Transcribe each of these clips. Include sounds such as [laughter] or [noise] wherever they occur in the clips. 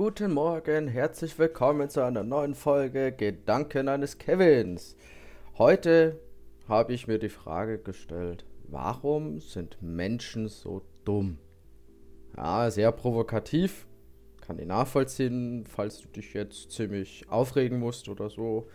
guten Morgen, herzlich willkommen zu einer neuen Folge Gedanken eines Kevins. Heute habe ich mir die Frage gestellt, warum sind Menschen so dumm? Ja, sehr provokativ, kann ich nachvollziehen, falls du dich jetzt ziemlich aufregen musst oder so.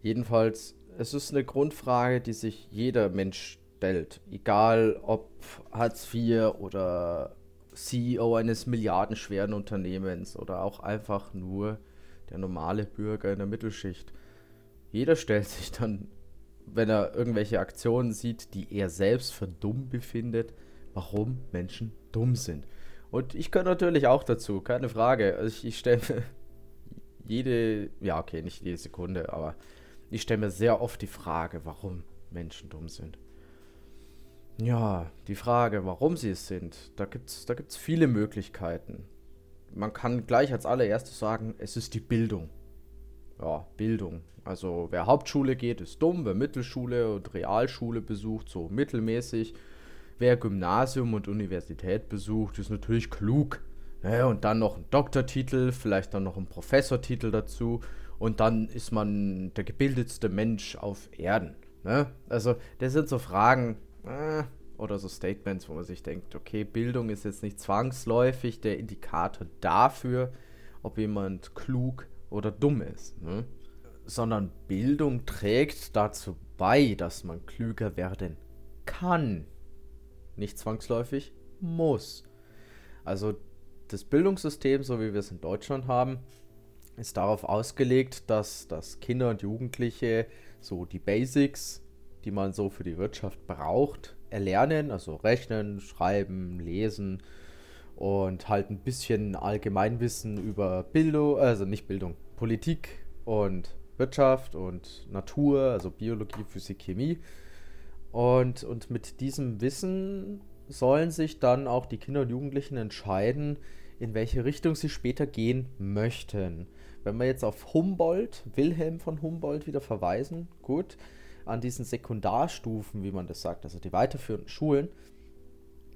Jedenfalls, es ist eine Grundfrage, die sich jeder Mensch stellt, egal ob Hartz IV oder CEO eines milliardenschweren Unternehmens oder auch einfach nur der normale Bürger in der Mittelschicht. Jeder stellt sich dann, wenn er irgendwelche Aktionen sieht, die er selbst für dumm befindet, warum Menschen dumm sind. Und ich gehöre natürlich auch dazu, keine Frage. Also ich, ich stelle [laughs] jede, ja okay, nicht jede Sekunde, aber ich stelle mir sehr oft die Frage, warum Menschen dumm sind. Ja, die Frage, warum sie es sind, da gibt es da gibt's viele Möglichkeiten. Man kann gleich als allererstes sagen, es ist die Bildung. Ja, Bildung. Also wer Hauptschule geht, ist dumm, wer Mittelschule und Realschule besucht, so mittelmäßig. Wer Gymnasium und Universität besucht, ist natürlich klug. Ja, und dann noch ein Doktortitel, vielleicht dann noch ein Professortitel dazu. Und dann ist man der gebildetste Mensch auf Erden. Ne? Also, das sind so Fragen, äh, oder so Statements, wo man sich denkt, okay, Bildung ist jetzt nicht zwangsläufig der Indikator dafür, ob jemand klug oder dumm ist, ne? sondern Bildung trägt dazu bei, dass man klüger werden kann. Nicht zwangsläufig muss. Also das Bildungssystem, so wie wir es in Deutschland haben, ist darauf ausgelegt, dass, dass Kinder und Jugendliche so die Basics die man so für die Wirtschaft braucht, erlernen. Also rechnen, schreiben, lesen und halt ein bisschen Allgemeinwissen über Bildung, also nicht Bildung, Politik und Wirtschaft und Natur, also Biologie, Physik, Chemie. Und, und mit diesem Wissen sollen sich dann auch die Kinder und Jugendlichen entscheiden, in welche Richtung sie später gehen möchten. Wenn wir jetzt auf Humboldt, Wilhelm von Humboldt wieder verweisen, gut, an diesen Sekundarstufen, wie man das sagt, also die weiterführenden Schulen,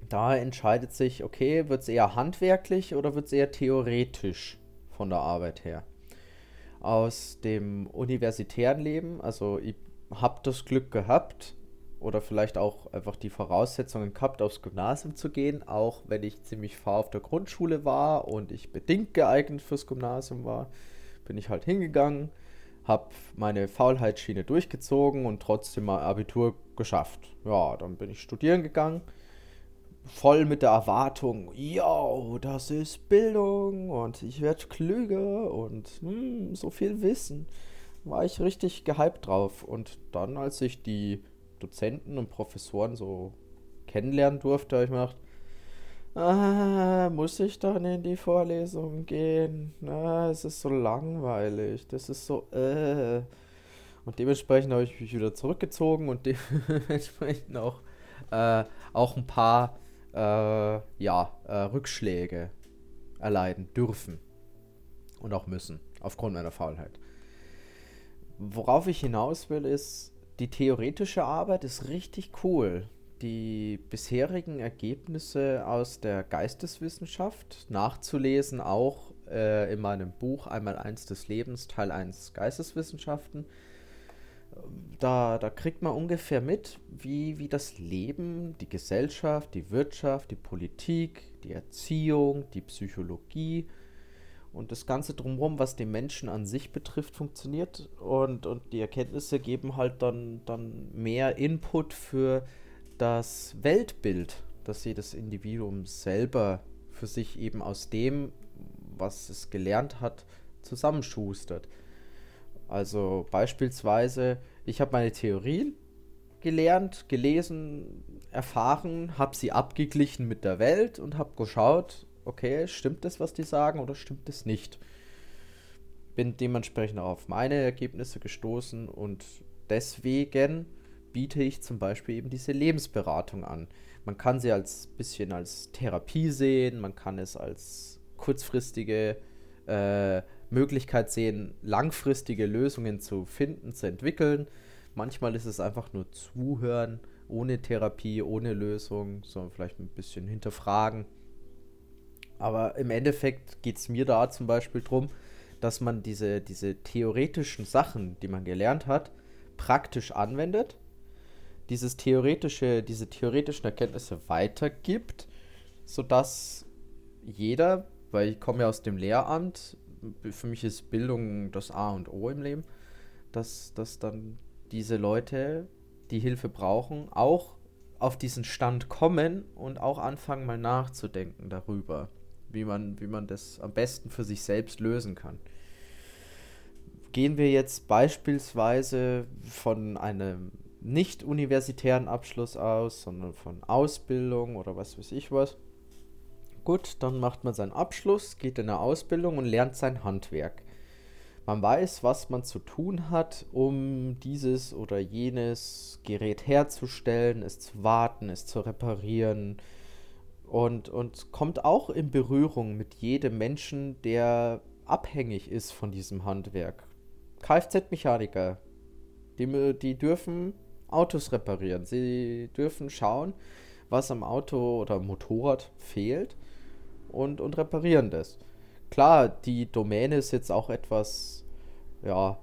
da entscheidet sich, okay, wird es eher handwerklich oder wird es eher theoretisch von der Arbeit her. Aus dem universitären Leben, also ich habe das Glück gehabt oder vielleicht auch einfach die Voraussetzungen gehabt, aufs Gymnasium zu gehen, auch wenn ich ziemlich fahr auf der Grundschule war und ich bedingt geeignet fürs Gymnasium war, bin ich halt hingegangen habe meine Faulheitsschiene durchgezogen und trotzdem mal Abitur geschafft. Ja, dann bin ich studieren gegangen, voll mit der Erwartung, yo, das ist Bildung und ich werde klüger und hm, so viel Wissen. War ich richtig gehypt drauf. Und dann, als ich die Dozenten und Professoren so kennenlernen durfte, habe ich mir gedacht, Ah, muss ich dann in die Vorlesung gehen? Ah, es ist so langweilig. Das ist so, äh. Und dementsprechend habe ich mich wieder zurückgezogen und [laughs] dementsprechend auch, äh, auch ein paar, äh, ja, äh, Rückschläge erleiden dürfen. Und auch müssen, aufgrund meiner Faulheit. Worauf ich hinaus will, ist, die theoretische Arbeit ist richtig cool die bisherigen Ergebnisse aus der Geisteswissenschaft nachzulesen, auch äh, in meinem Buch Einmal eins des Lebens, Teil 1 Geisteswissenschaften. Da, da kriegt man ungefähr mit, wie, wie das Leben, die Gesellschaft, die Wirtschaft, die Politik, die Erziehung, die Psychologie und das Ganze drumherum, was den Menschen an sich betrifft, funktioniert. Und, und die Erkenntnisse geben halt dann, dann mehr Input für das Weltbild, das jedes Individuum selber für sich eben aus dem, was es gelernt hat, zusammenschustert. Also beispielsweise, ich habe meine Theorien gelernt, gelesen, erfahren, habe sie abgeglichen mit der Welt und habe geschaut, okay, stimmt das, was die sagen oder stimmt es nicht? Bin dementsprechend auch auf meine Ergebnisse gestoßen und deswegen biete ich zum Beispiel eben diese Lebensberatung an. Man kann sie als bisschen als Therapie sehen, man kann es als kurzfristige äh, Möglichkeit sehen, langfristige Lösungen zu finden, zu entwickeln. Manchmal ist es einfach nur zuhören, ohne Therapie, ohne Lösung, sondern vielleicht ein bisschen hinterfragen. Aber im Endeffekt geht es mir da zum Beispiel darum, dass man diese, diese theoretischen Sachen, die man gelernt hat, praktisch anwendet, dieses theoretische, diese theoretischen Erkenntnisse weitergibt, sodass jeder, weil ich komme ja aus dem Lehramt, für mich ist Bildung das A und O im Leben, dass, dass dann diese Leute, die Hilfe brauchen, auch auf diesen Stand kommen und auch anfangen mal nachzudenken darüber, wie man, wie man das am besten für sich selbst lösen kann. Gehen wir jetzt beispielsweise von einem nicht universitären Abschluss aus, sondern von Ausbildung oder was weiß ich was. Gut, dann macht man seinen Abschluss, geht in eine Ausbildung und lernt sein Handwerk. Man weiß, was man zu tun hat, um dieses oder jenes Gerät herzustellen, es zu warten, es zu reparieren und, und kommt auch in Berührung mit jedem Menschen, der abhängig ist von diesem Handwerk. Kfz-Mechaniker, die, die dürfen Autos reparieren. Sie dürfen schauen, was am Auto oder Motorrad fehlt und, und reparieren das. Klar, die Domäne ist jetzt auch etwas, ja,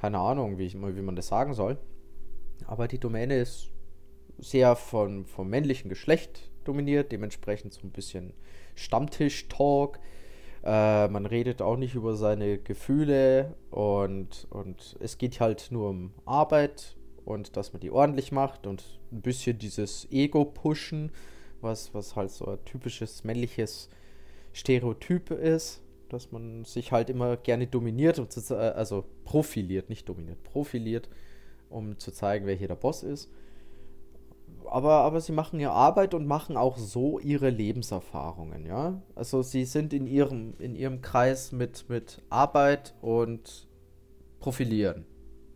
keine Ahnung, wie, wie man das sagen soll. Aber die Domäne ist sehr von, vom männlichen Geschlecht dominiert, dementsprechend so ein bisschen Stammtisch-Talk. Äh, man redet auch nicht über seine Gefühle und, und es geht halt nur um Arbeit und dass man die ordentlich macht und ein bisschen dieses Ego-Pushen was, was halt so ein typisches männliches Stereotyp ist, dass man sich halt immer gerne dominiert, und zu, also profiliert, nicht dominiert, profiliert, um zu zeigen, wer hier der Boss ist. Aber, aber sie machen ja Arbeit und machen auch so ihre Lebenserfahrungen, ja. Also sie sind in ihrem, in ihrem Kreis mit, mit Arbeit und Profilieren.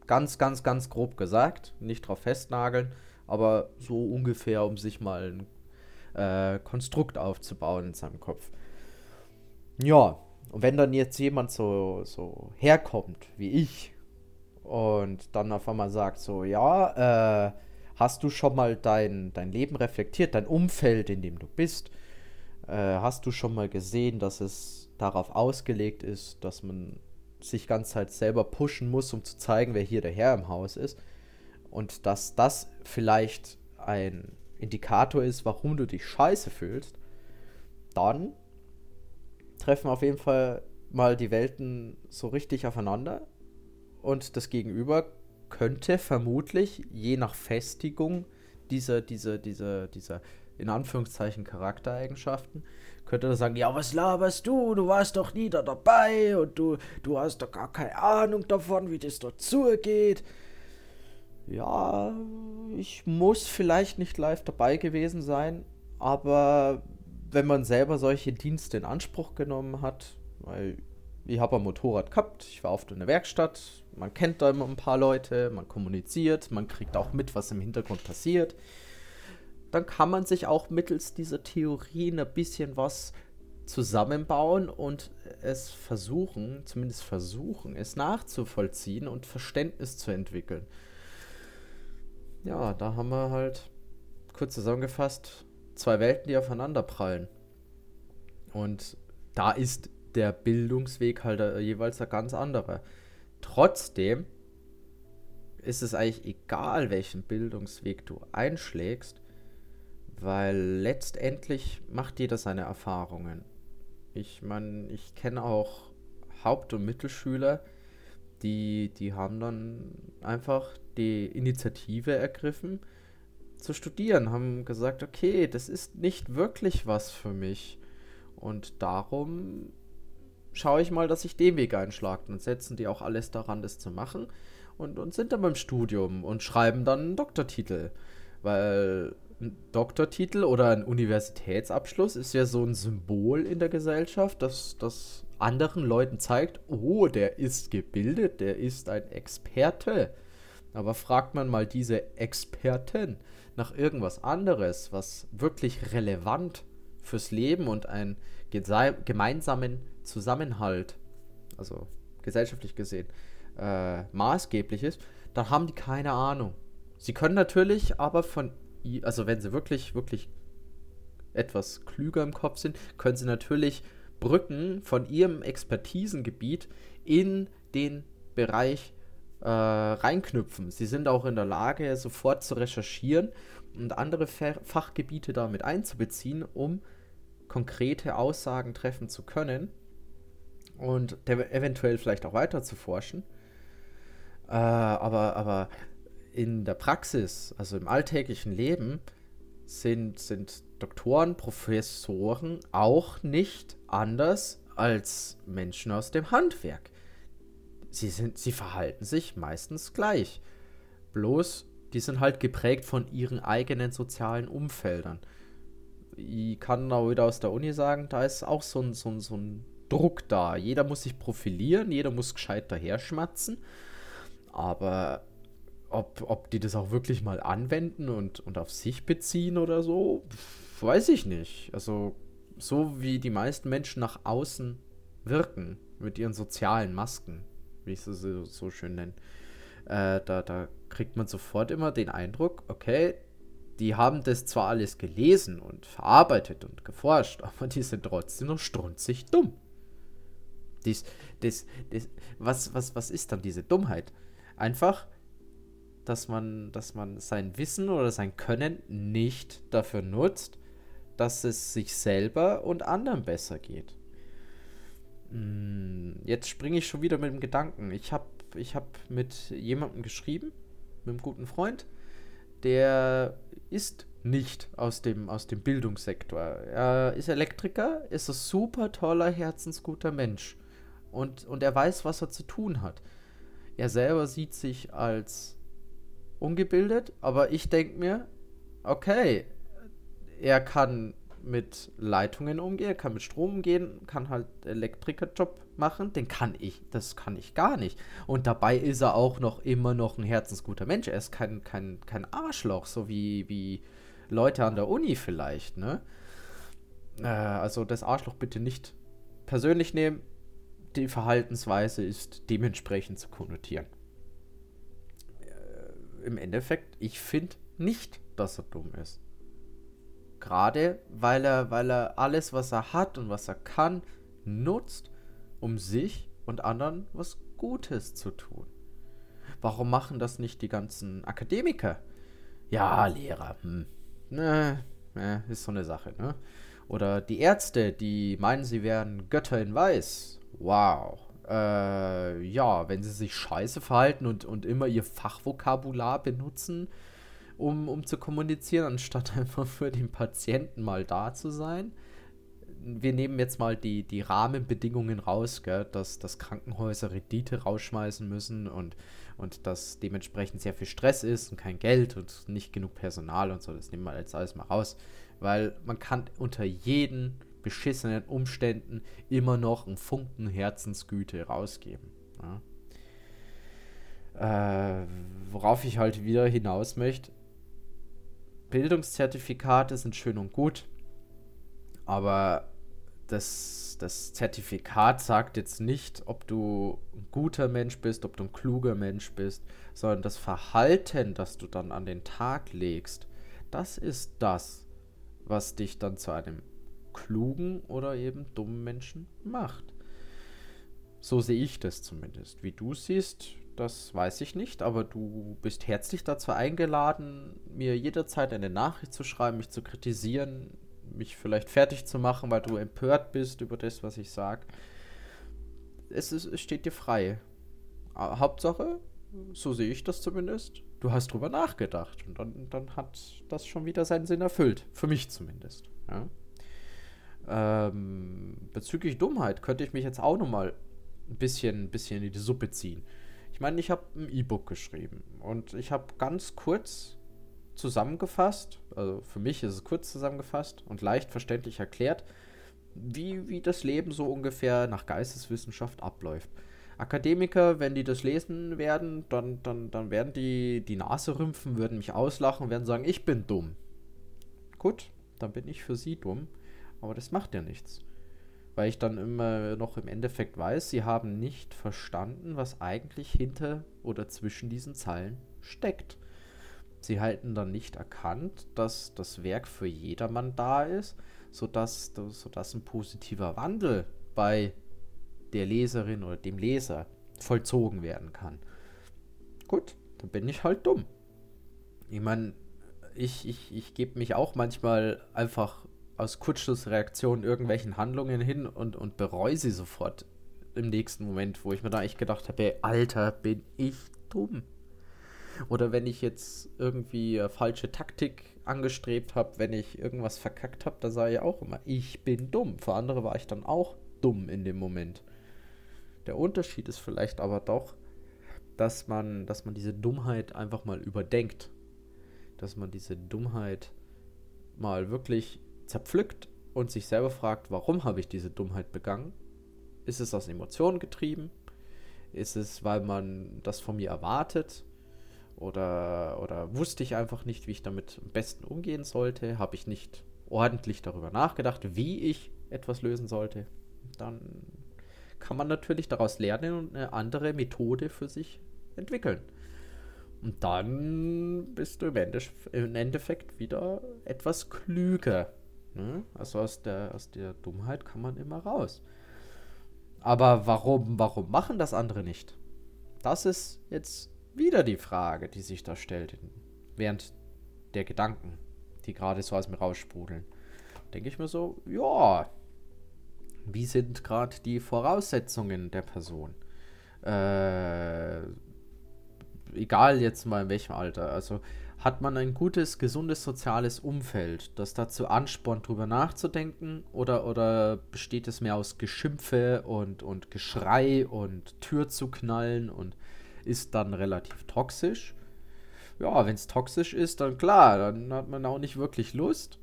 Ganz, ganz, ganz grob gesagt, nicht drauf festnageln, aber so ungefähr, um sich mal ein äh, Konstrukt aufzubauen in seinem Kopf. Ja, und wenn dann jetzt jemand so, so herkommt wie ich und dann auf einmal sagt so, ja, äh, hast du schon mal dein, dein Leben reflektiert, dein Umfeld, in dem du bist? Äh, hast du schon mal gesehen, dass es darauf ausgelegt ist, dass man sich ganz Zeit selber pushen muss, um zu zeigen, wer hier der Herr im Haus ist? Und dass das vielleicht ein Indikator ist, warum du dich scheiße fühlst, dann treffen auf jeden Fall mal die Welten so richtig aufeinander und das Gegenüber könnte vermutlich je nach Festigung dieser, dieser, dieser, dieser in Anführungszeichen Charaktereigenschaften, könnte er sagen, ja, was laberst du? Du warst doch nie da dabei und du, du hast doch gar keine Ahnung davon, wie das dort zugeht ja, ich muss vielleicht nicht live dabei gewesen sein, aber wenn man selber solche Dienste in Anspruch genommen hat, weil ich habe ein Motorrad gehabt, ich war oft in der Werkstatt, man kennt da immer ein paar Leute, man kommuniziert, man kriegt auch mit, was im Hintergrund passiert, dann kann man sich auch mittels dieser Theorien ein bisschen was zusammenbauen und es versuchen, zumindest versuchen, es nachzuvollziehen und Verständnis zu entwickeln ja, da haben wir halt kurz zusammengefasst zwei Welten, die aufeinander prallen. Und da ist der Bildungsweg halt äh, jeweils ein ganz anderer. Trotzdem ist es eigentlich egal, welchen Bildungsweg du einschlägst, weil letztendlich macht jeder seine Erfahrungen. Ich meine, ich kenne auch Haupt- und Mittelschüler, die, die haben dann einfach die Initiative ergriffen zu studieren, haben gesagt, okay, das ist nicht wirklich was für mich. Und darum schaue ich mal, dass ich den Weg einschlage. Und setzen die auch alles daran, das zu machen. Und, und sind dann beim Studium und schreiben dann einen Doktortitel. Weil ein Doktortitel oder ein Universitätsabschluss ist ja so ein Symbol in der Gesellschaft, dass das anderen Leuten zeigt, oh, der ist gebildet, der ist ein Experte. Aber fragt man mal diese Experten nach irgendwas anderes, was wirklich relevant fürs Leben und einen gemeinsamen Zusammenhalt, also gesellschaftlich gesehen, äh, maßgeblich ist, dann haben die keine Ahnung. Sie können natürlich aber von, also wenn sie wirklich, wirklich etwas klüger im Kopf sind, können sie natürlich Brücken von ihrem Expertisengebiet in den Bereich äh, reinknüpfen. Sie sind auch in der Lage, sofort zu recherchieren und andere Fachgebiete damit einzubeziehen, um konkrete Aussagen treffen zu können und eventuell vielleicht auch weiter zu forschen. Äh, aber, aber in der Praxis, also im alltäglichen Leben, sind, sind Doktoren, Professoren auch nicht anders als Menschen aus dem Handwerk. Sie, sind, sie verhalten sich meistens gleich. Bloß, die sind halt geprägt von ihren eigenen sozialen Umfeldern. Ich kann auch wieder aus der Uni sagen, da ist auch so ein, so ein, so ein Druck da. Jeder muss sich profilieren, jeder muss gescheit daher schmatzen. Aber ob, ob die das auch wirklich mal anwenden und, und auf sich beziehen oder so, weiß ich nicht. Also, so wie die meisten Menschen nach außen wirken, mit ihren sozialen Masken, wie ich sie so, so schön nenne, äh, da, da kriegt man sofort immer den Eindruck, okay, die haben das zwar alles gelesen und verarbeitet und geforscht, [laughs] aber die sind trotzdem noch strunzig dumm. Dies, das, das, was, was, was ist dann diese Dummheit? Einfach, dass man, dass man sein Wissen oder sein Können nicht dafür nutzt, dass es sich selber und anderen besser geht. Hm, jetzt springe ich schon wieder mit dem Gedanken. Ich habe ich hab mit jemandem geschrieben, mit einem guten Freund, der ist nicht aus dem, aus dem Bildungssektor. Er ist Elektriker, ist ein super toller, herzensguter Mensch. Und, und er weiß, was er zu tun hat. Er selber sieht sich als ungebildet, aber ich denke mir, okay, er kann mit Leitungen umgehen, er kann mit Strom umgehen, kann halt Elektrikerjob machen, den kann ich, das kann ich gar nicht. Und dabei ist er auch noch immer noch ein herzensguter Mensch. Er ist kein, kein, kein Arschloch, so wie, wie Leute an der Uni vielleicht, ne? Äh, also das Arschloch bitte nicht persönlich nehmen. Die Verhaltensweise ist dementsprechend zu konnotieren im Endeffekt, ich finde nicht, dass er dumm ist. Gerade weil er, weil er alles, was er hat und was er kann, nutzt, um sich und anderen was Gutes zu tun. Warum machen das nicht die ganzen Akademiker? Ja, Lehrer, hm. ne, ne, ist so eine Sache, ne? Oder die Ärzte, die meinen, sie wären Götter in Weiß. Wow, äh, ja, wenn sie sich scheiße verhalten und, und immer ihr Fachvokabular benutzen, um, um zu kommunizieren, anstatt [laughs] einfach für den Patienten mal da zu sein. Wir nehmen jetzt mal die, die Rahmenbedingungen raus, gell, dass, dass Krankenhäuser Rendite rausschmeißen müssen und, und dass dementsprechend sehr viel Stress ist und kein Geld und nicht genug Personal und so. Das nehmen wir jetzt alles mal raus, weil man kann unter jeden beschissenen Umständen immer noch einen Funken Herzensgüte rausgeben. Ja. Äh, worauf ich halt wieder hinaus möchte, Bildungszertifikate sind schön und gut, aber das, das Zertifikat sagt jetzt nicht, ob du ein guter Mensch bist, ob du ein kluger Mensch bist, sondern das Verhalten, das du dann an den Tag legst, das ist das, was dich dann zu einem klugen oder eben dummen Menschen macht. So sehe ich das zumindest. Wie du siehst, das weiß ich nicht, aber du bist herzlich dazu eingeladen, mir jederzeit eine Nachricht zu schreiben, mich zu kritisieren, mich vielleicht fertig zu machen, weil du empört bist über das, was ich sage. Es, es steht dir frei. Hauptsache, so sehe ich das zumindest, du hast drüber nachgedacht und dann, dann hat das schon wieder seinen Sinn erfüllt. Für mich zumindest. Ja? Ähm, bezüglich Dummheit könnte ich mich jetzt auch nochmal ein bisschen, ein bisschen in die Suppe ziehen. Ich meine, ich habe ein E-Book geschrieben und ich habe ganz kurz zusammengefasst, also für mich ist es kurz zusammengefasst und leicht verständlich erklärt, wie, wie das Leben so ungefähr nach Geisteswissenschaft abläuft. Akademiker, wenn die das lesen werden, dann, dann, dann werden die die Nase rümpfen, würden mich auslachen werden sagen, ich bin dumm. Gut, dann bin ich für sie dumm. Aber das macht ja nichts. Weil ich dann immer noch im Endeffekt weiß, sie haben nicht verstanden, was eigentlich hinter oder zwischen diesen Zeilen steckt. sie halten dann nicht erkannt, dass das Werk für jedermann da ist, sodass, sodass ein positiver Wandel bei der Leserin oder dem Leser vollzogen werden kann. Gut, dann bin ich halt dumm. Ich meine, ich, ich, ich gebe mich auch manchmal einfach aus Kurzschlussreaktionen irgendwelchen Handlungen hin und, und bereue sie sofort im nächsten Moment, wo ich mir da echt gedacht habe, Alter, bin ich dumm. Oder wenn ich jetzt irgendwie äh, falsche Taktik angestrebt habe, wenn ich irgendwas verkackt habe, da sage ich auch immer, ich bin dumm. Für andere war ich dann auch dumm in dem Moment. Der Unterschied ist vielleicht aber doch, dass man, dass man diese Dummheit einfach mal überdenkt. Dass man diese Dummheit mal wirklich zerpflückt und sich selber fragt, warum habe ich diese Dummheit begangen? Ist es aus Emotionen getrieben? Ist es, weil man das von mir erwartet? Oder, oder wusste ich einfach nicht, wie ich damit am besten umgehen sollte? Habe ich nicht ordentlich darüber nachgedacht, wie ich etwas lösen sollte? Dann kann man natürlich daraus lernen und eine andere Methode für sich entwickeln. Und dann bist du im Endeffekt wieder etwas klüger. Ne? Also aus der, aus der Dummheit kann man immer raus. Aber warum, warum machen das andere nicht? Das ist jetzt wieder die Frage, die sich da stellt, während der Gedanken, die gerade so aus mir raussprudeln. Denke ich mir so, ja, wie sind gerade die Voraussetzungen der Person? Äh, egal jetzt mal in welchem Alter. Also hat man ein gutes, gesundes soziales Umfeld, das dazu anspornt, drüber nachzudenken? Oder, oder besteht es mehr aus Geschimpfe und, und Geschrei und Tür zu knallen und ist dann relativ toxisch? Ja, wenn es toxisch ist, dann klar, dann hat man auch nicht wirklich Lust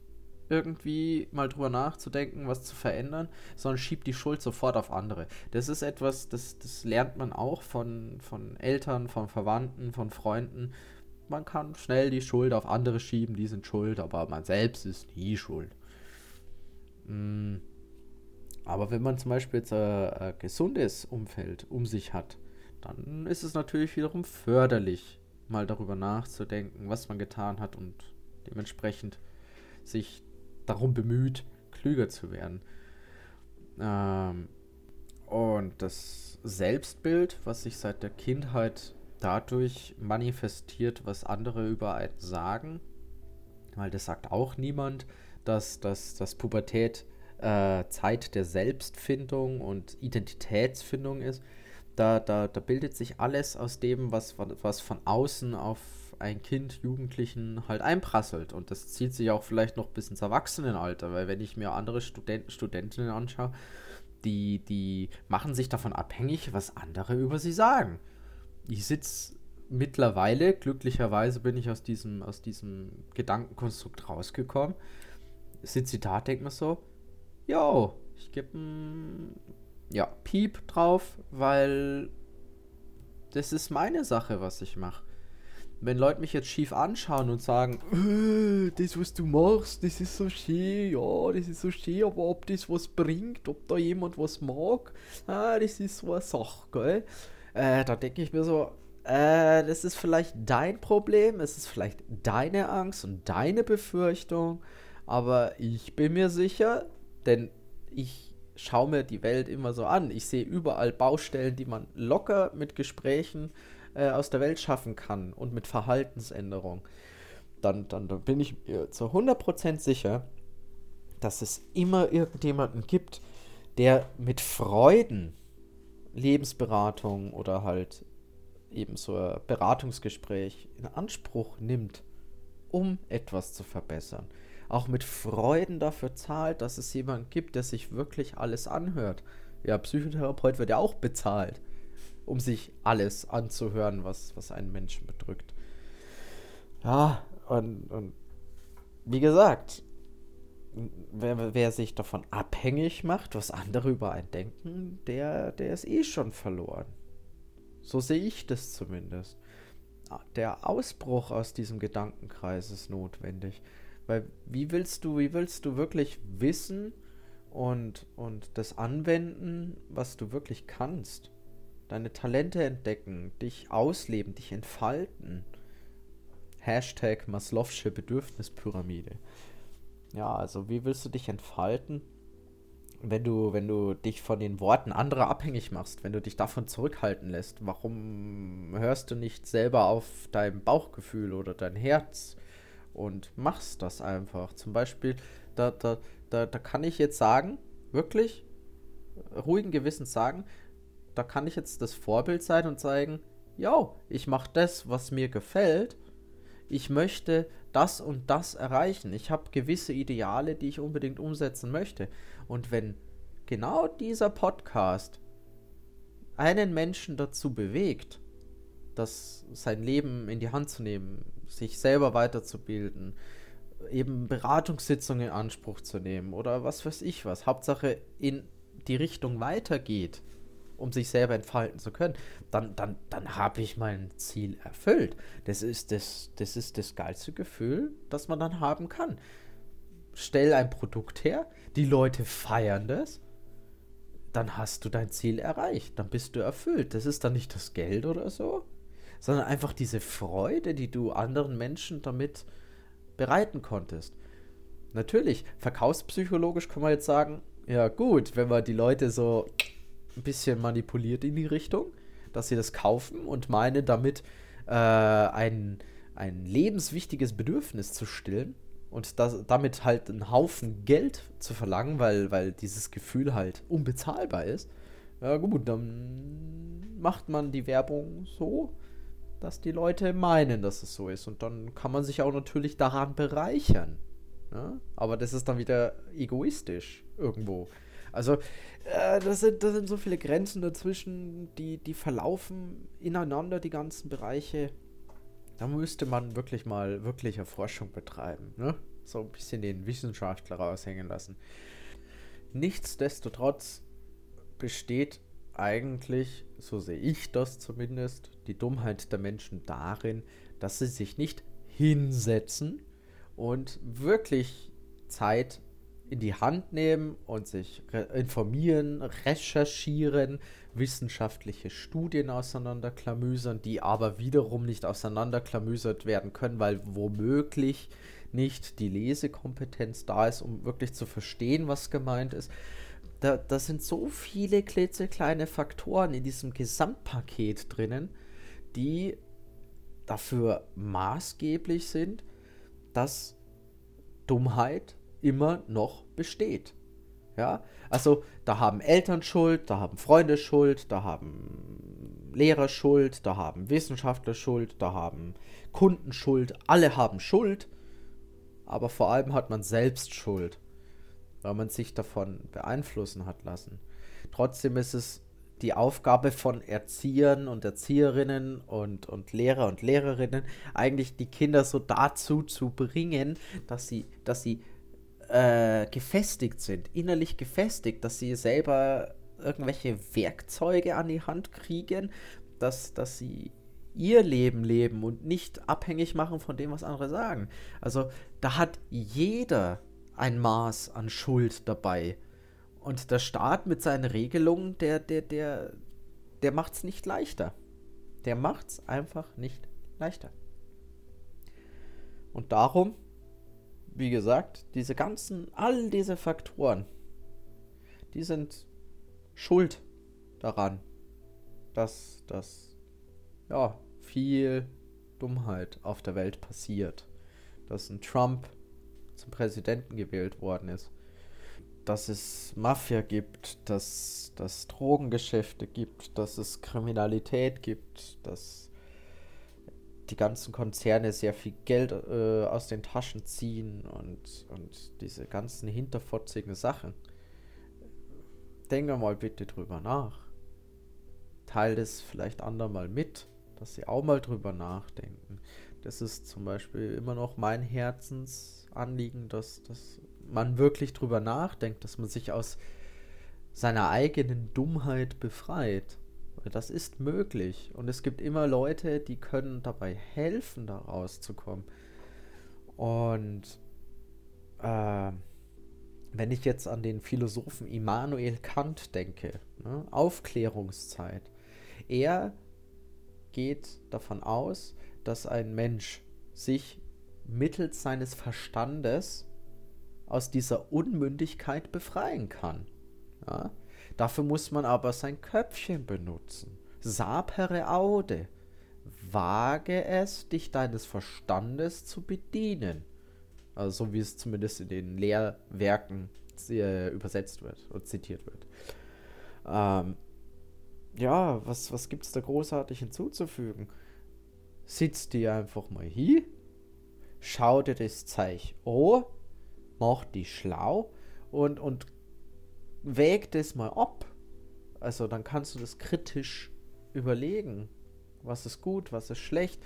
irgendwie mal drüber nachzudenken, was zu verändern, sondern schiebt die Schuld sofort auf andere. Das ist etwas, das, das lernt man auch von, von Eltern, von Verwandten, von Freunden. Man kann schnell die Schuld auf andere schieben, die sind schuld, aber man selbst ist nie schuld. Mm. Aber wenn man zum Beispiel jetzt ein, ein gesundes Umfeld um sich hat, dann ist es natürlich wiederum förderlich, mal darüber nachzudenken, was man getan hat und dementsprechend sich darum bemüht, klüger zu werden. Ähm, und das Selbstbild, was sich seit der Kindheit dadurch manifestiert, was andere über einen sagen, weil das sagt auch niemand, dass, dass, dass Pubertät äh, Zeit der Selbstfindung und Identitätsfindung ist. Da, da, da bildet sich alles aus dem, was, was von außen auf ein Kind, Jugendlichen halt einprasselt. Und das zieht sich auch vielleicht noch bis ins Erwachsenenalter, weil wenn ich mir andere Studenten, Studentinnen anschaue, die, die machen sich davon abhängig, was andere über sie sagen. Ich sitze mittlerweile, glücklicherweise bin ich aus diesem, aus diesem Gedankenkonstrukt rausgekommen, sitze da, denke mir so, yo, ich gebe ein ja, Piep drauf, weil das ist meine Sache, was ich mache wenn Leute mich jetzt schief anschauen und sagen, äh, das, was du machst, das ist so schön, ja, das ist so schön, aber ob das was bringt, ob da jemand was mag, ah, das ist so eine Sache, gell? Äh, da denke ich mir so, äh, das ist vielleicht dein Problem, es ist vielleicht deine Angst und deine Befürchtung, aber ich bin mir sicher, denn ich schaue mir die Welt immer so an. Ich sehe überall Baustellen, die man locker mit Gesprächen äh, aus der Welt schaffen kann und mit Verhaltensänderung, dann, dann, dann bin ich mir zu 100% sicher, dass es immer irgendjemanden gibt, der mit Freuden Lebensberatung oder halt eben so ein Beratungsgespräch in Anspruch nimmt, um etwas zu verbessern. Auch mit Freuden dafür zahlt, dass es jemanden gibt, der sich wirklich alles anhört. Ja, Psychotherapeut wird ja auch bezahlt um sich alles anzuhören, was, was einen Menschen bedrückt. Ja, und, und wie gesagt, wer, wer sich davon abhängig macht, was andere über einen denken, der, der ist eh schon verloren. So sehe ich das zumindest. Der Ausbruch aus diesem Gedankenkreis ist notwendig. Weil wie willst du, wie willst du wirklich wissen und, und das anwenden, was du wirklich kannst? deine Talente entdecken, dich ausleben, dich entfalten. Hashtag Maslow'sche Bedürfnispyramide. Ja, also wie willst du dich entfalten, wenn du, wenn du dich von den Worten anderer abhängig machst, wenn du dich davon zurückhalten lässt? Warum hörst du nicht selber auf dein Bauchgefühl oder dein Herz und machst das einfach? Zum Beispiel, da, da, da, da kann ich jetzt sagen, wirklich, ruhigen Gewissens sagen, da kann ich jetzt das Vorbild sein und zeigen, ja, ich mache das, was mir gefällt. Ich möchte das und das erreichen. Ich habe gewisse Ideale, die ich unbedingt umsetzen möchte. Und wenn genau dieser Podcast einen Menschen dazu bewegt, das sein Leben in die Hand zu nehmen, sich selber weiterzubilden, eben Beratungssitzungen in Anspruch zu nehmen oder was weiß ich was, Hauptsache in die Richtung weitergeht, um sich selber entfalten zu können, dann, dann, dann habe ich mein Ziel erfüllt. Das ist das, das ist das geilste Gefühl, das man dann haben kann. Stell ein Produkt her, die Leute feiern das, dann hast du dein Ziel erreicht, dann bist du erfüllt. Das ist dann nicht das Geld oder so, sondern einfach diese Freude, die du anderen Menschen damit bereiten konntest. Natürlich, verkaufspsychologisch kann man jetzt sagen, ja gut, wenn man die Leute so ein bisschen manipuliert in die Richtung, dass sie das kaufen und meinen damit äh, ein, ein lebenswichtiges Bedürfnis zu stillen und das, damit halt einen Haufen Geld zu verlangen, weil, weil dieses Gefühl halt unbezahlbar ist. Ja gut, dann macht man die Werbung so, dass die Leute meinen, dass es so ist. Und dann kann man sich auch natürlich daran bereichern. Ja? Aber das ist dann wieder egoistisch irgendwo. Also, äh, das, sind, das sind so viele Grenzen dazwischen, die, die verlaufen ineinander, die ganzen Bereiche. Da müsste man wirklich mal wirkliche Forschung betreiben. Ne? So ein bisschen den Wissenschaftler raushängen lassen. Nichtsdestotrotz besteht eigentlich, so sehe ich das zumindest, die Dummheit der Menschen darin, dass sie sich nicht hinsetzen und wirklich Zeit in die Hand nehmen und sich re informieren, recherchieren, wissenschaftliche Studien auseinanderklamüsern, die aber wiederum nicht auseinanderklamüsert werden können, weil womöglich nicht die Lesekompetenz da ist, um wirklich zu verstehen, was gemeint ist. Da, da sind so viele klitzekleine Faktoren in diesem Gesamtpaket drinnen, die dafür maßgeblich sind, dass Dummheit immer noch besteht. Ja, also da haben Eltern Schuld, da haben Freunde Schuld, da haben Lehrer Schuld, da haben Wissenschaftler Schuld, da haben Kunden Schuld, alle haben Schuld, aber vor allem hat man selbst Schuld, weil man sich davon beeinflussen hat lassen. Trotzdem ist es die Aufgabe von Erziehern und Erzieherinnen und, und Lehrer und Lehrerinnen, eigentlich die Kinder so dazu zu bringen, dass sie, dass sie äh, gefestigt sind, innerlich gefestigt, dass sie selber irgendwelche Werkzeuge an die Hand kriegen, dass, dass sie ihr Leben leben und nicht abhängig machen von dem, was andere sagen. Also da hat jeder ein Maß an Schuld dabei. Und der Staat mit seinen Regelungen, der, der, der, der macht es nicht leichter. Der macht es einfach nicht leichter. Und darum, wie gesagt, diese ganzen, all diese Faktoren, die sind schuld daran, dass das, ja, viel Dummheit auf der Welt passiert. Dass ein Trump zum Präsidenten gewählt worden ist dass es Mafia gibt, dass es Drogengeschäfte gibt, dass es Kriminalität gibt, dass die ganzen Konzerne sehr viel Geld äh, aus den Taschen ziehen und, und diese ganzen hinterfotzigen Sachen. Denke mal bitte drüber nach. Teil das vielleicht andermal mit, dass sie auch mal drüber nachdenken. Das ist zum Beispiel immer noch mein Herzensanliegen, dass, dass man wirklich drüber nachdenkt, dass man sich aus seiner eigenen Dummheit befreit. Das ist möglich. Und es gibt immer Leute, die können dabei helfen, da rauszukommen. Und äh, wenn ich jetzt an den Philosophen Immanuel Kant denke, ne, Aufklärungszeit, er geht davon aus, dass ein Mensch sich mittels seines Verstandes aus dieser Unmündigkeit befreien kann. Ja? Dafür muss man aber sein Köpfchen benutzen. Sapere aude. Wage es, dich deines Verstandes zu bedienen. Also so wie es zumindest in den Lehrwerken äh, übersetzt wird und zitiert wird. Ähm, ja, was, was gibt es da großartig hinzuzufügen? Sitz dir einfach mal hier, schau dir das Zeich an, mach dich schlau und, und wäg das mal ab. Also dann kannst du das kritisch überlegen. Was ist gut, was ist schlecht.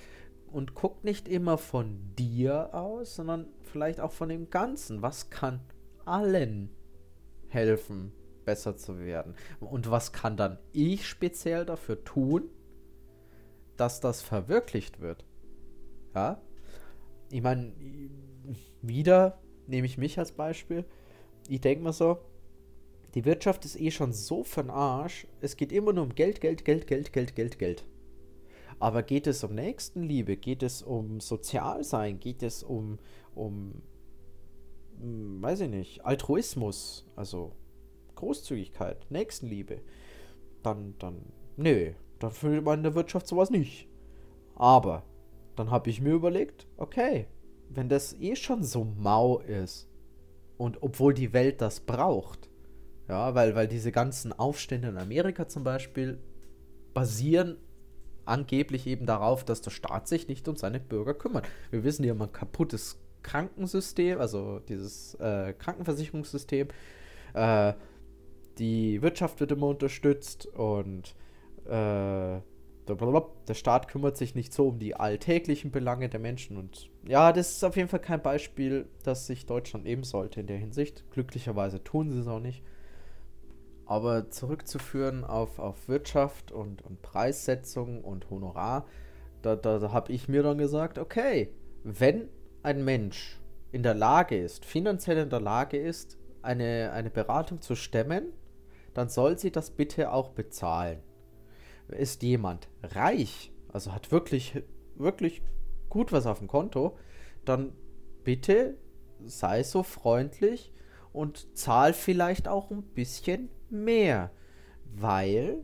Und guck nicht immer von dir aus, sondern vielleicht auch von dem Ganzen. Was kann allen helfen, besser zu werden? Und was kann dann ich speziell dafür tun, dass das verwirklicht wird? Ja? Ich meine, wieder nehme ich mich als Beispiel. Ich denke mir so, die Wirtschaft ist eh schon so von Arsch. Es geht immer nur um Geld, Geld, Geld, Geld, Geld, Geld, Geld. Aber geht es um Nächstenliebe? Geht es um Sozialsein? Geht es um, um, hm, weiß ich nicht, Altruismus? Also Großzügigkeit, Nächstenliebe? Dann, dann, nö, dann findet man in der Wirtschaft sowas nicht. Aber dann habe ich mir überlegt, okay, wenn das eh schon so mau ist und obwohl die Welt das braucht, ja, weil, weil diese ganzen Aufstände in Amerika zum Beispiel basieren angeblich eben darauf, dass der Staat sich nicht um seine Bürger kümmert. Wir wissen, die haben ein kaputtes Krankensystem, also dieses äh, Krankenversicherungssystem. Äh, die Wirtschaft wird immer unterstützt und äh, der Staat kümmert sich nicht so um die alltäglichen Belange der Menschen. Und ja, das ist auf jeden Fall kein Beispiel, das sich Deutschland nehmen sollte in der Hinsicht. Glücklicherweise tun sie es auch nicht. Aber zurückzuführen auf, auf Wirtschaft und, und Preissetzung und Honorar, da, da, habe ich mir dann gesagt, okay, wenn ein Mensch in der Lage ist, finanziell in der Lage ist, eine, eine Beratung zu stemmen, dann soll sie das bitte auch bezahlen. Ist jemand reich, also hat wirklich, wirklich gut was auf dem Konto, dann bitte sei so freundlich und zahl vielleicht auch ein bisschen mehr, weil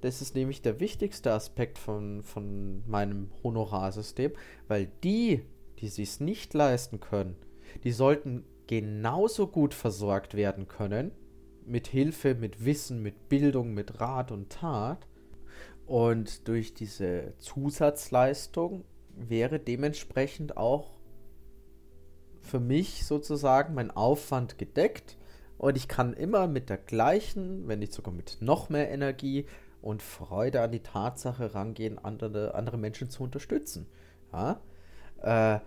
das ist nämlich der wichtigste Aspekt von, von meinem Honorarsystem, weil die, die es nicht leisten können, die sollten genauso gut versorgt werden können, mit Hilfe, mit Wissen, mit Bildung, mit Rat und Tat. Und durch diese Zusatzleistung wäre dementsprechend auch für mich sozusagen mein Aufwand gedeckt und ich kann immer mit der gleichen, wenn nicht sogar mit noch mehr Energie und Freude an die Tatsache rangehen, andere, andere Menschen zu unterstützen. Ja? Äh,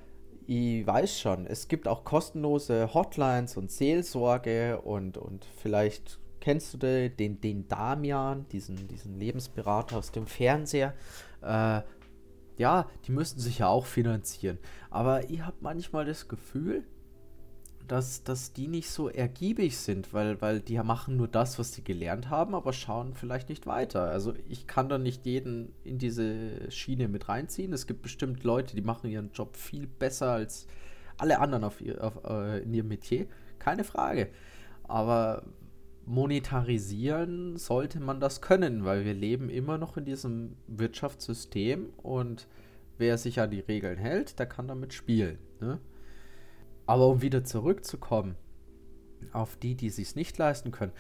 ich weiß schon, es gibt auch kostenlose Hotlines und Seelsorge und, und vielleicht kennst du den, den Damian, diesen, diesen Lebensberater aus dem Fernseher. Äh, ja, die müssten sich ja auch finanzieren. Aber ich habe manchmal das Gefühl, dass, dass die nicht so ergiebig sind, weil, weil die machen nur das, was sie gelernt haben, aber schauen vielleicht nicht weiter. Also ich kann da nicht jeden in diese Schiene mit reinziehen. Es gibt bestimmt Leute, die machen ihren Job viel besser als alle anderen auf ihr, auf, äh, in ihrem Metier. Keine Frage. Aber monetarisieren sollte man das können, weil wir leben immer noch in diesem Wirtschaftssystem und wer sich an die Regeln hält, der kann damit spielen. Ne? Aber um wieder zurückzukommen auf die, die sich nicht leisten können,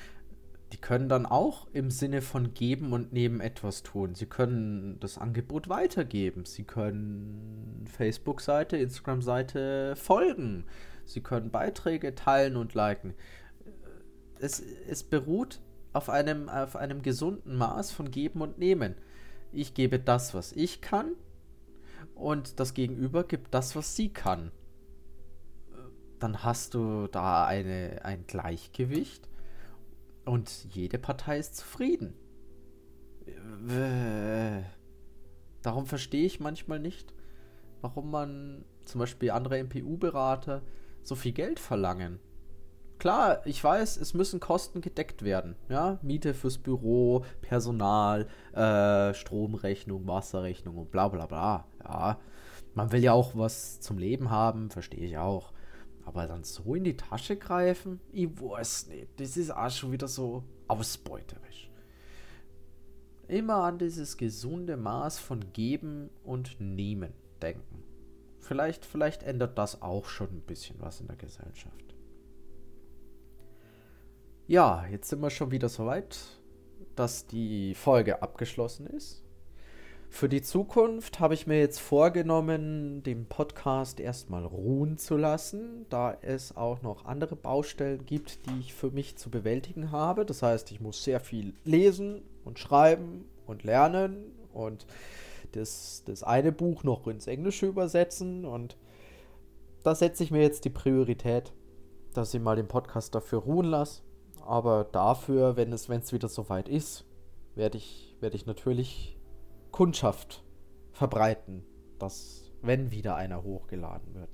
die können dann auch im Sinne von geben und nehmen etwas tun. Sie können das Angebot weitergeben. Sie können Facebook-Seite, Instagram-Seite folgen. Sie können Beiträge teilen und liken. Es, es beruht auf einem, auf einem gesunden Maß von Geben und Nehmen. Ich gebe das, was ich kann, und das Gegenüber gibt das, was sie kann dann hast du da eine, ein Gleichgewicht und jede Partei ist zufrieden. Darum verstehe ich manchmal nicht, warum man zum Beispiel andere MPU-Berater so viel Geld verlangen. Klar, ich weiß, es müssen Kosten gedeckt werden. Ja, Miete fürs Büro, Personal, äh, Stromrechnung, Wasserrechnung und bla bla bla. Ja, Man will ja auch was zum Leben haben, verstehe ich auch. Aber dann so in die Tasche greifen, ich weiß nicht. Das ist auch schon wieder so ausbeuterisch. Immer an dieses gesunde Maß von Geben und Nehmen denken. Vielleicht, vielleicht ändert das auch schon ein bisschen was in der Gesellschaft. Ja, jetzt sind wir schon wieder so weit, dass die Folge abgeschlossen ist. Für die Zukunft habe ich mir jetzt vorgenommen, den Podcast erstmal ruhen zu lassen, da es auch noch andere Baustellen gibt, die ich für mich zu bewältigen habe. Das heißt, ich muss sehr viel lesen und schreiben und lernen und das, das eine Buch noch ins Englische übersetzen. Und da setze ich mir jetzt die Priorität, dass ich mal den Podcast dafür ruhen lasse. Aber dafür, wenn es, wenn es wieder soweit ist, werde ich, werde ich natürlich Kundschaft verbreiten, dass, wenn wieder einer hochgeladen wird.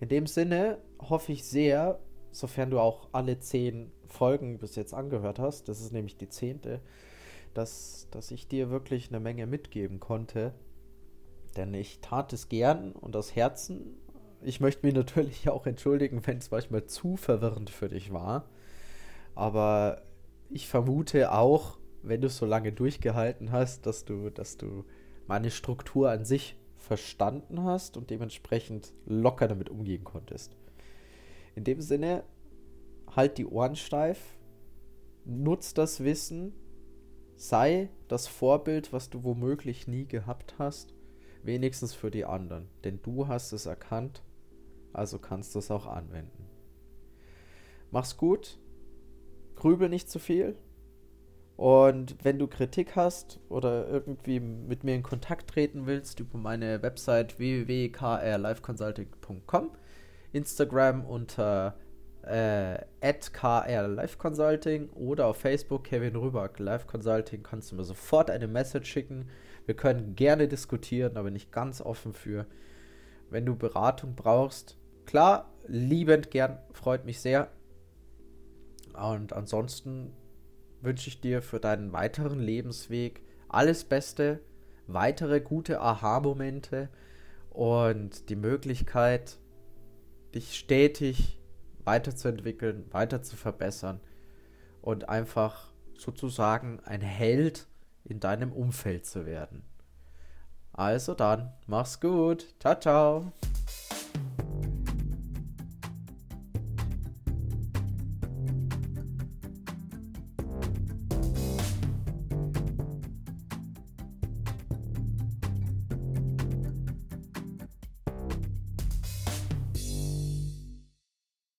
In dem Sinne hoffe ich sehr, sofern du auch alle zehn Folgen bis jetzt angehört hast, das ist nämlich die zehnte, dass, dass ich dir wirklich eine Menge mitgeben konnte. Denn ich tat es gern und aus Herzen. Ich möchte mich natürlich auch entschuldigen, wenn es manchmal zu verwirrend für dich war. Aber ich vermute auch, wenn du so lange durchgehalten hast, dass du, dass du meine Struktur an sich verstanden hast und dementsprechend locker damit umgehen konntest. In dem Sinne, halt die Ohren steif, nutz das Wissen, sei das Vorbild, was du womöglich nie gehabt hast, wenigstens für die anderen, denn du hast es erkannt, also kannst du es auch anwenden. Mach's gut, grübel nicht zu viel, und wenn du Kritik hast oder irgendwie mit mir in Kontakt treten willst, über meine Website www.krliveconsulting.com, Instagram unter äh, @krliveconsulting oder auf Facebook Kevin Rüback Live Consulting kannst du mir sofort eine Message schicken. Wir können gerne diskutieren, aber nicht ganz offen für. Wenn du Beratung brauchst, klar, liebend gern, freut mich sehr. Und ansonsten wünsche ich dir für deinen weiteren Lebensweg alles Beste, weitere gute Aha-Momente und die Möglichkeit, dich stetig weiterzuentwickeln, weiter zu verbessern und einfach sozusagen ein Held in deinem Umfeld zu werden. Also dann, mach's gut. Ciao, ciao.